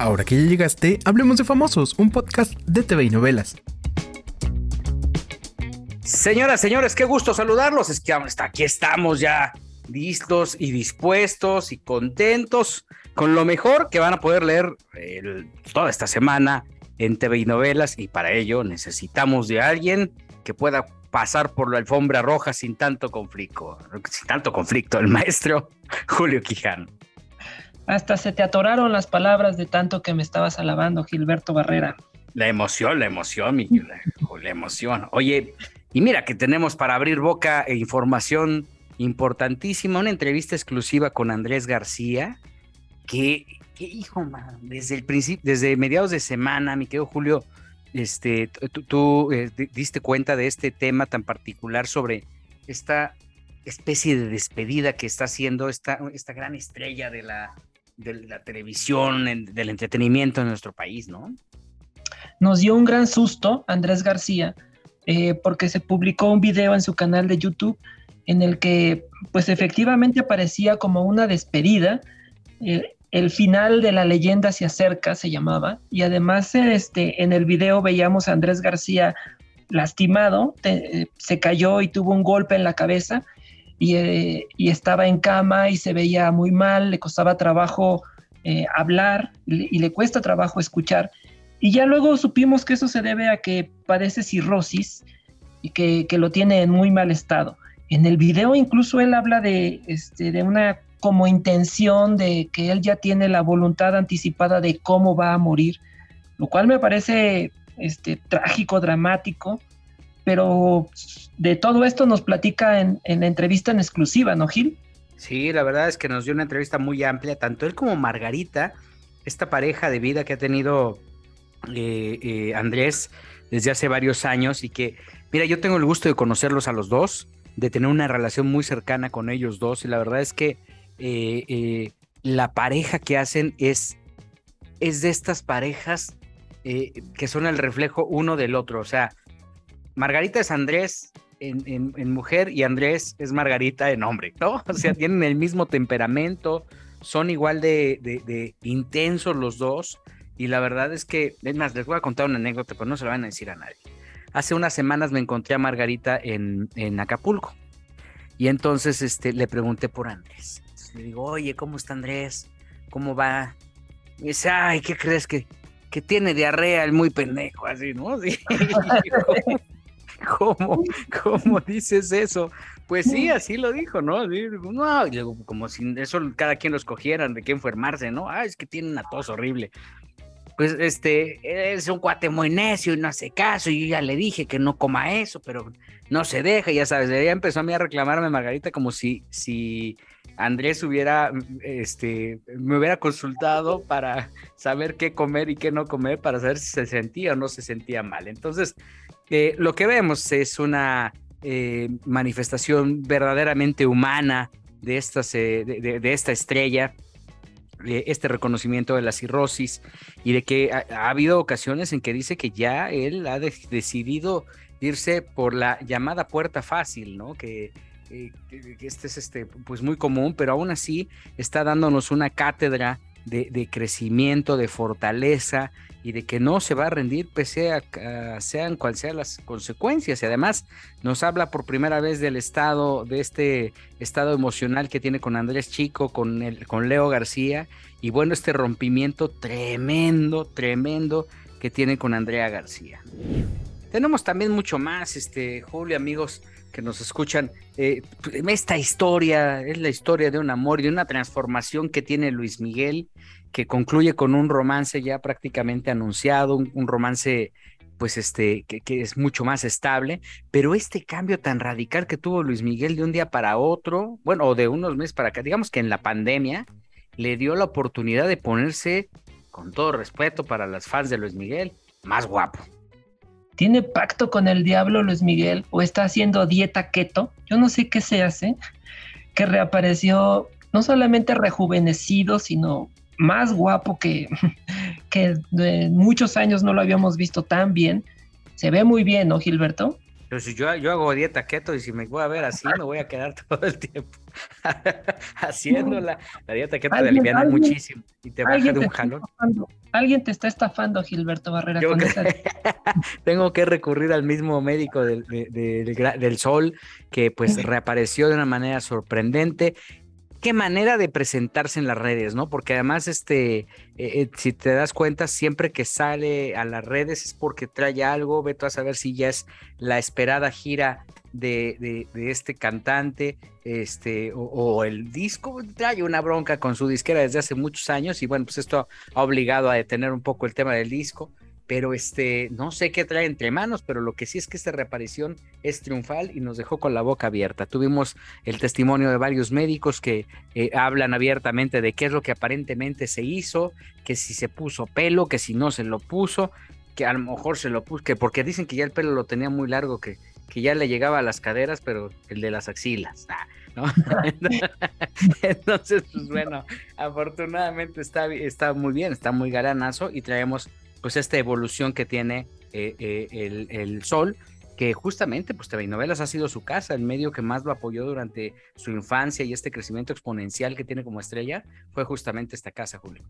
Ahora que ya llegaste, hablemos de Famosos, un podcast de TV y novelas. Señoras, señores, qué gusto saludarlos. Es que aquí estamos ya listos y dispuestos y contentos con lo mejor que van a poder leer toda esta semana en TV y novelas y para ello necesitamos de alguien que pueda pasar por la alfombra roja sin tanto conflicto, sin tanto conflicto, el maestro Julio Quijano. Hasta se te atoraron las palabras de tanto que me estabas alabando, Gilberto Barrera. La emoción, la emoción, mi la emoción. Oye, y mira que tenemos para abrir boca e información importantísima, una entrevista exclusiva con Andrés García, que, hijo, desde el principio, desde mediados de semana, mi querido Julio, este, tú, eh, diste cuenta de este tema tan particular sobre esta especie de despedida que está haciendo esta, esta gran estrella de la, de la televisión, del entretenimiento en nuestro país, ¿no? Nos dio un gran susto Andrés García eh, porque se publicó un video en su canal de YouTube en el que pues efectivamente aparecía como una despedida. El final de la leyenda se acerca, se llamaba, y además este, en el video veíamos a Andrés García lastimado, eh, se cayó y tuvo un golpe en la cabeza y, estaba en cama y se veía muy mal, le costaba trabajo eh, hablar y, le cuesta trabajo escuchar. Y ya luego supimos que eso se debe a que padece cirrosis y que, lo tiene en muy mal estado. En el video incluso él habla de, este, de una como intención de que él ya tiene la voluntad anticipada de cómo va a morir, lo cual me parece este, trágico, dramático, pero de todo esto nos platica en, la entrevista en exclusiva, ¿no, Gil? Sí, la verdad es que nos dio una entrevista muy amplia, tanto él como Margarita, esta pareja de vida que ha tenido eh, eh, Andrés desde hace varios años y que, mira, yo tengo el gusto de conocerlos a los dos, de tener una relación muy cercana con ellos dos y la verdad es que eh, la pareja que hacen es, es de estas parejas que son el reflejo uno del otro, o sea, Margarita es Andrés en, mujer y Andrés es Margarita en hombre, ¿no? O sea, tienen el mismo temperamento, son igual de, intensos los dos. Y la verdad es que, es más, les voy a contar una anécdota, pero no se la van a decir a nadie. Hace unas semanas me encontré a Margarita en, Acapulco. Y entonces este, le pregunté por Andrés. le digo, oye, ¿cómo está Andrés? ¿Cómo va? Y dice, ay, ¿qué crees que, que tiene diarrea el muy pendejo? Así, ¿no? ¿Cómo, ¿Cómo dices eso? Pues sí, así lo dijo, ¿no? No, como si eso cada quien lo escogieran, de qué enfermarse, ¿no? Ah, es que tiene una tos horrible. Pues este, es un cuate muy necio y no hace caso, y yo ya le dije que no coma eso, pero no se deja, ya sabes, ya empezó a mí a reclamarme Margarita como si, si Andrés hubiera, este, me hubiera consultado para saber qué comer y qué no comer, para saber si se sentía o no se sentía mal. Entonces, lo que vemos es una eh, manifestación verdaderamente humana de, estas, eh, de, esta estrella, este reconocimiento de la cirrosis y de que ha, habido ocasiones en que dice que ya él ha decidido irse por la llamada puerta fácil, ¿no? Que, que, este es este, pues muy común, pero aún así está dándonos una cátedra de, crecimiento, de fortaleza y de que no se va a rendir pese a, sean cual sean las consecuencias. Y además nos habla por primera vez del estado, de este estado emocional que tiene con Andrés Chico, con, el, con Leo García y bueno, este rompimiento tremendo, tremendo que tiene con Andrea García. Tenemos también mucho más, este, Julio, amigos que nos escuchan. Eh, esta historia es la historia de un amor y de una transformación que tiene Luis Miguel, que concluye con un romance ya prácticamente anunciado, un, romance pues este, que, que, es mucho más estable, pero este cambio tan radical que tuvo Luis Miguel de un día para otro, bueno, o de unos meses para acá, digamos que en la pandemia, le dio la oportunidad de ponerse, con todo respeto para las fans de Luis Miguel, más guapo. ¿Tiene pacto con el diablo Luis Miguel o está haciendo dieta keto? Yo no sé qué se hace, que reapareció no solamente rejuvenecido, sino más guapo que, que de muchos años no lo habíamos visto tan bien. Se ve muy bien, ¿no, Gilberto? Pero si yo, yo hago dieta keto y si me voy a ver así, me voy a quedar todo el tiempo haciéndola. La dieta keto te aliviana muchísimo y te baja de un jalón. Alguien te está estafando, Gilberto Barrera. Tengo que recurrir al mismo médico del, del sol que pues reapareció de una manera sorprendente qué manera de presentarse en las redes, ¿no? Porque además, este, eh, eh, si te das cuenta, siempre que sale a las redes es porque trae algo, ve tú a saber si ya es la esperada gira de, este cantante, este, o, o, el disco, trae una bronca con su disquera desde hace muchos años y bueno, pues esto ha obligado a detener un poco el tema del disco pero este, no sé qué trae entre manos, pero lo que sí es que esta reaparición es triunfal y nos dejó con la boca abierta. Tuvimos el testimonio de varios médicos que eh, hablan abiertamente de qué es lo que aparentemente se hizo, que si se puso pelo, que si no se lo puso, que a lo mejor se lo puso, que porque dicen que ya el pelo lo tenía muy largo, que, que ya le llegaba a las caderas, pero el de las axilas. ¿no? Entonces, pues bueno, afortunadamente está, está muy bien, está muy galanazo y traemos pues esta evolución que tiene eh, eh, el, Sol, que justamente pues TV Novelas ha sido su casa, el medio que más lo apoyó durante su infancia y este crecimiento exponencial que tiene como estrella fue justamente esta casa, Julio.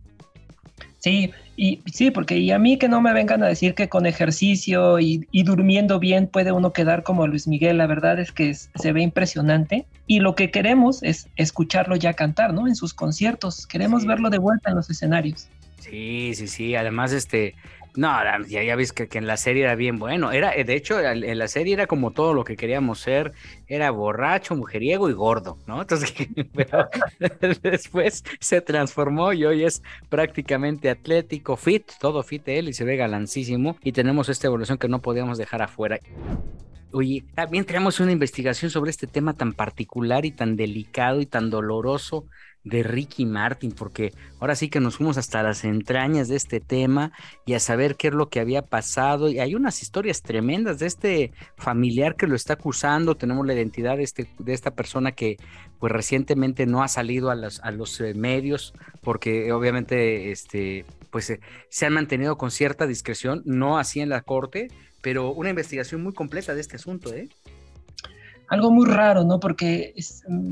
Sí, y sí, porque y a mí que no me vengan a decir que con ejercicio y, durmiendo bien puede uno quedar como Luis Miguel, la verdad es que se ve impresionante y lo que queremos es escucharlo ya cantar, ¿no? En sus conciertos, queremos verlo de vuelta en los escenarios. Sí, sí, sí. Además, este, no, ya, ya ves que, en la serie era bien bueno. Era, de hecho, en la serie era como todo lo que queríamos ser. Era borracho, mujeriego y gordo, ¿no? Entonces, pero después se transformó y hoy es prácticamente atlético, fit, todo fit él y se ve galancísimo. Y tenemos esta evolución que no podíamos dejar afuera. Oye, también tenemos una investigación sobre este tema tan particular y tan delicado y tan doloroso de Ricky Martin, porque ahora sí que nos fuimos hasta las entrañas de este tema y a saber qué es lo que había pasado. Y hay unas historias tremendas de este familiar que lo está acusando. Tenemos la identidad de, este, de esta persona que pues recientemente no ha salido a los, a los eh, medios porque obviamente este, pues eh, se han mantenido con cierta discreción, no así en la corte, pero una investigación muy completa de este asunto, ¿eh? algo muy raro, ¿no? Porque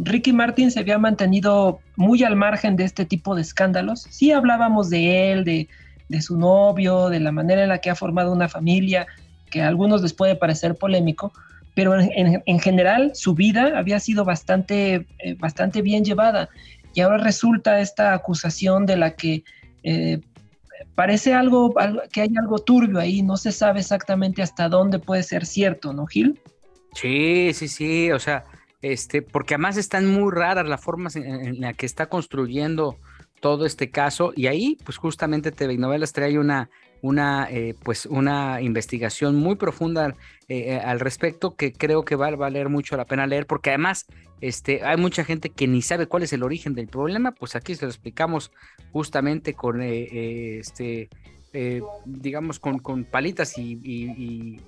Ricky Martin se había mantenido muy al margen de este tipo de escándalos. Sí hablábamos de él, de, su novio, de la manera en la que ha formado una familia, que a algunos les puede parecer polémico, pero en, general su vida había sido bastante, eh, bastante bien llevada. Y ahora resulta esta acusación de la que eh, parece algo, algo, que hay algo turbio ahí, no se sabe exactamente hasta dónde puede ser cierto, ¿no, Gil? Sí, sí, sí, o sea, este, porque además están muy raras las formas en, la que está construyendo todo este caso y ahí, pues justamente TV Novelas trae una, una, eh, pues una investigación muy profunda eh, eh, al respecto que creo que va a valer mucho la pena leer porque además este, hay mucha gente que ni sabe cuál es el origen del problema, pues aquí se lo explicamos justamente con este digamos, con, con palitas y,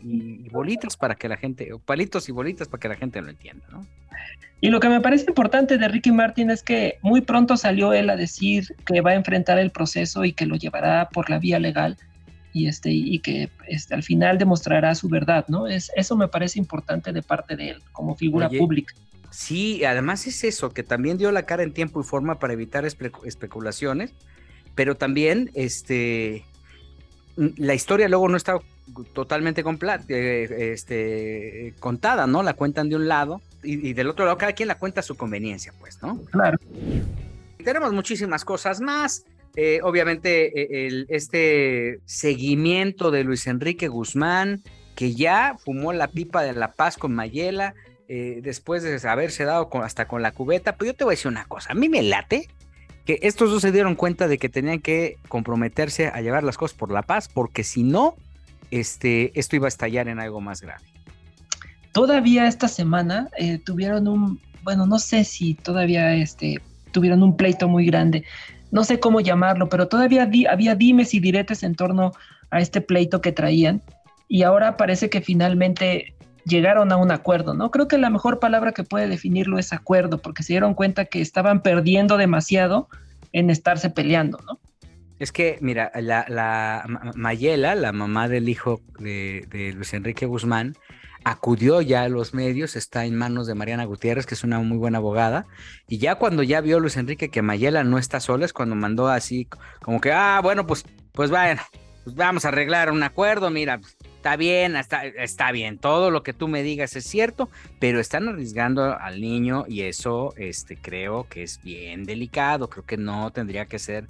bolitas para que la gente, palitos y bolitas para que la gente lo entienda, ¿no? Y lo que me parece importante de Ricky Martin es que muy pronto salió él a decir que va a enfrentar el proceso y que lo llevará por la vía legal y, este, y que este, al final demostrará su verdad, ¿no? Es, eso me parece importante de parte de él como figura pública. Sí, además es eso, que también dio la cara en tiempo y forma para evitar especulaciones, pero también este, la historia luego no está totalmente eh, este, contada, ¿no? La cuentan de un lado y, del otro lado cada quien la cuenta a su conveniencia, pues, ¿no? Claro. tenemos muchísimas cosas más. Eh, obviamente, e, este seguimiento de Luis Enrique Guzmán, que ya fumó la pipa de la paz con Mayela, eh, después de haberse dado hasta con la cubeta. Pero yo te voy a decir una cosa, a mí me late que estos dos se dieron cuenta de que tenían que comprometerse a llevar las cosas por la paz, porque si no, este, esto iba a estallar en algo más grave. Todavía esta semana eh, tuvieron un, bueno, no sé si todavía este, tuvieron un pleito muy grande, no sé cómo llamarlo, pero todavía había dimes y diretes en torno a este pleito que traían y ahora parece que finalmente llegaron a un acuerdo, ¿no? Creo que la mejor palabra que puede definirlo es acuerdo, porque se dieron cuenta que estaban perdiendo demasiado en estarse peleando, ¿no? Es que, mira, la, la Mayela, la mamá del hijo de, Luis Enrique Guzmán, acudió ya a los medios, está en manos de Mariana Gutiérrez, que es una muy buena abogada, y ya cuando ya vio Luis Enrique que Mayela no está sola, es cuando mandó así como que, ah, bueno, pues, pues vayan, pues vamos a arreglar un acuerdo, mira, pues, está bien, está, está bien, todo lo que tú me digas es cierto, pero están arriesgando al niño y eso este, creo que es bien delicado, creo que no tendría que ser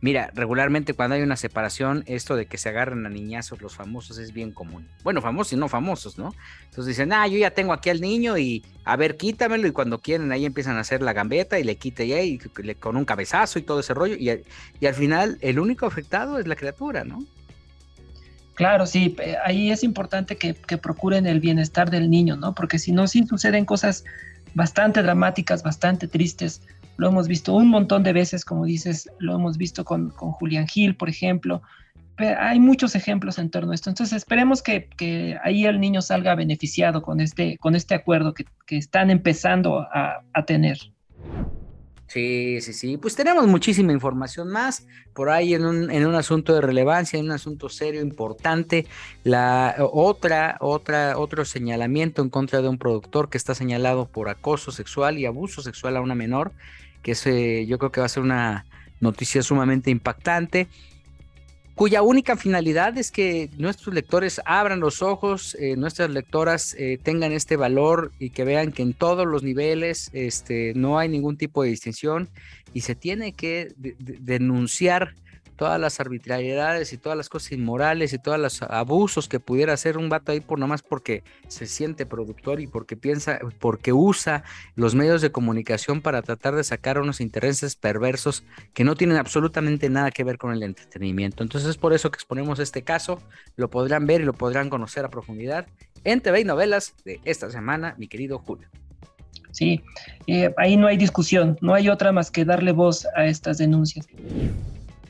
Mira, regularmente cuando hay una separación, esto de que se agarren a niñazos los famosos es bien común. Bueno, famosos y no famosos, ¿no? Entonces dicen, ah, yo ya tengo aquí al niño y a ver, quítamelo. Y cuando quieren, ahí empiezan a hacer la gambeta y le quite ya y con un cabezazo y todo ese rollo. Y al final, el único afectado es la criatura, ¿no? Claro, sí, ahí es importante que, que, procuren el bienestar del niño, ¿no? Porque si no, sí suceden cosas bastante dramáticas, bastante tristes lo hemos visto un montón de veces, como dices, lo hemos visto con, con Julián Gil, por ejemplo. hay muchos ejemplos en torno a esto. Entonces esperemos que, que ahí el niño salga beneficiado con este, con este acuerdo que, que están empezando a, a tener. Sí, sí, sí. Pues tenemos muchísima información más por ahí en un, en un asunto de relevancia, en un asunto serio, importante. La otra, otra, otro señalamiento en contra de un productor que está señalado por acoso sexual y abuso sexual a una menor que es, yo creo que va a ser una noticia sumamente impactante, cuya única finalidad es que nuestros lectores abran los ojos, eh, nuestras lectoras eh, tengan este valor y que vean que en todos los niveles este, no hay ningún tipo de distinción y se tiene que denunciar todas las arbitrariedades y todas las cosas inmorales y todos los abusos que pudiera hacer un vato ahí por nomás porque se siente productor y porque piensa, porque usa los medios de comunicación para tratar de sacar unos intereses perversos que no tienen absolutamente nada que ver con el entretenimiento. Entonces es por eso que exponemos este caso, lo podrán ver y lo podrán conocer a profundidad en TV novelas de esta semana, mi querido Julio. Sí, eh, ahí no hay discusión, no hay otra más que darle voz a estas denuncias.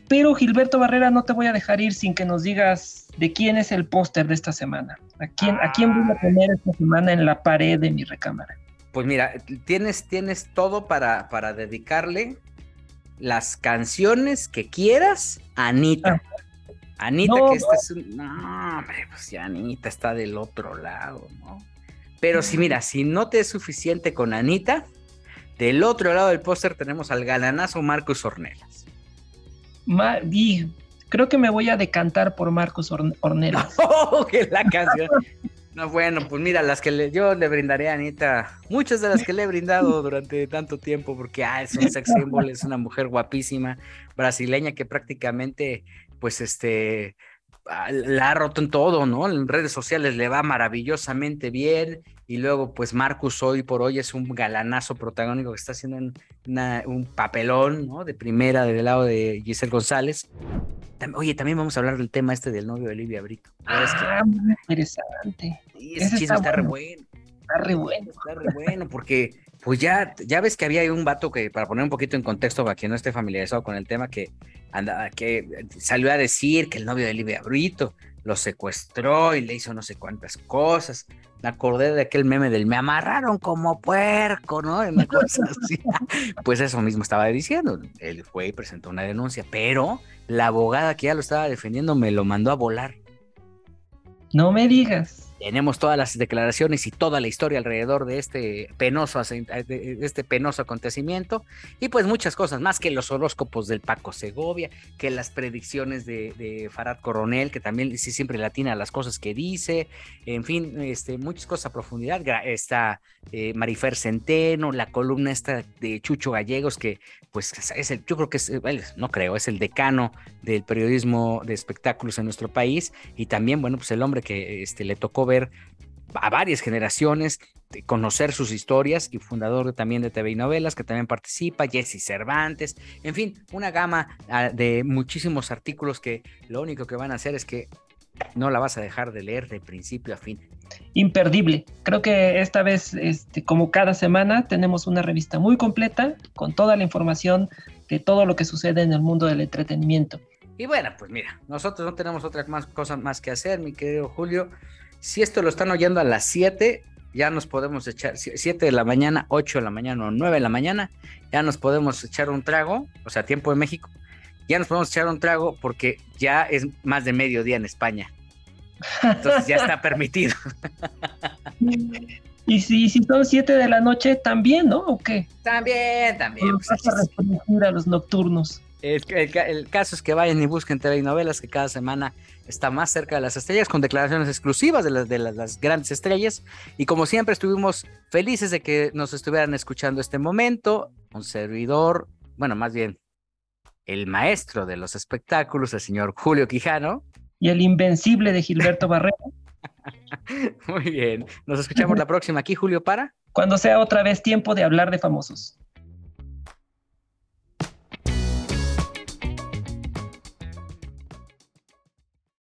Pero Gilberto Barrera, no te voy a dejar ir sin que nos digas de quién es el póster de esta semana. ¿A quién, ¿A quién voy a poner esta semana en la pared de mi recámara? Pues mira, tienes, tienes todo para, para dedicarle las canciones que quieras a Anita. Ah. Anita, que esta es un. No, hombre, pues ya Anita está del otro lado, ¿no? Pero si mira, si no te es suficiente con Anita, del otro lado del póster tenemos al galanazo Marcos Ornelas creo que me voy a decantar por Marcos Ornelas. Oh, la canción. No, bueno, pues mira, las que le, yo le brindaré a Anita, muchas de las que le he brindado durante tanto tiempo, porque ah, es un sex symbol, es una mujer guapísima, brasileña que prácticamente, pues este, la ha roto en todo, ¿no? En redes sociales le va maravillosamente bien, y luego, pues Marcus hoy por hoy es un galanazo protagónico que está haciendo un papelón, ¿no? De primera del lado de Giselle González. Oye, también vamos a hablar del tema este del novio de Olivia Brito. Ah, muy interesante. Sí, ese chisme está, re bueno. Está re bueno. Está re bueno, porque pues ya, ya ves que había un vato que, para poner un poquito en contexto para quien no esté familiarizado con el tema, que, anda, que salió a decir que el novio de Olivia Brito lo secuestró y le hizo no sé cuántas cosas. Me acordé de aquel meme del me amarraron como puerco, ¿no? Pues eso mismo estaba diciendo. Él fue y presentó una denuncia, pero la abogada que ya lo estaba defendiendo me lo mandó a volar. No me digas. Tenemos todas las declaraciones y toda la historia alrededor de este penoso, este penoso acontecimiento y pues muchas cosas más que los horóscopos del Paco Segovia, que las predicciones de, Farad Coronel, que también sí siempre latina las cosas que dice, en fin, este, muchas cosas a profundidad. Está eh, Marifer Centeno, la columna esta de Chucho Gallegos, que pues es el, yo creo que es, no creo, es el decano del periodismo de espectáculos en nuestro país y también, bueno, pues el hombre que este, le tocó ver a varias generaciones, conocer sus historias y fundador también de TV y novelas que también participa, Jesse Cervantes, en fin, una gama ah, de muchísimos artículos que lo único que van a hacer es que no la vas a dejar de leer de principio a fin. Imperdible. Creo que esta vez, este, como cada semana, tenemos una revista muy completa con toda la información de todo lo que sucede en el mundo del entretenimiento. Y bueno, pues mira, nosotros no tenemos otras más cosas más que hacer, mi querido Julio. Si esto lo están oyendo a las 7, ya nos podemos echar 7 de la mañana, 8 de la mañana o 9 de la mañana, ya nos podemos echar un trago, o sea, tiempo de México, ya nos podemos echar un trago porque ya es más de mediodía en España. Entonces ya está permitido. Y si, si son 7 de la noche, también, ¿no? ¿O qué? También, también. Pues, a a los nocturnos. El, el, el, caso es que vayan y busquen TV y novelas, que cada semana está más cerca de las estrellas, con declaraciones exclusivas de las, de las, las grandes estrellas. Y como siempre, estuvimos felices de que nos estuvieran escuchando este momento. Un servidor, bueno, más bien el maestro de los espectáculos, el señor Julio Quijano. Y el invencible de Gilberto Barrera. Muy bien. Nos escuchamos la próxima aquí, Julio, para. Cuando sea otra vez tiempo de hablar de famosos.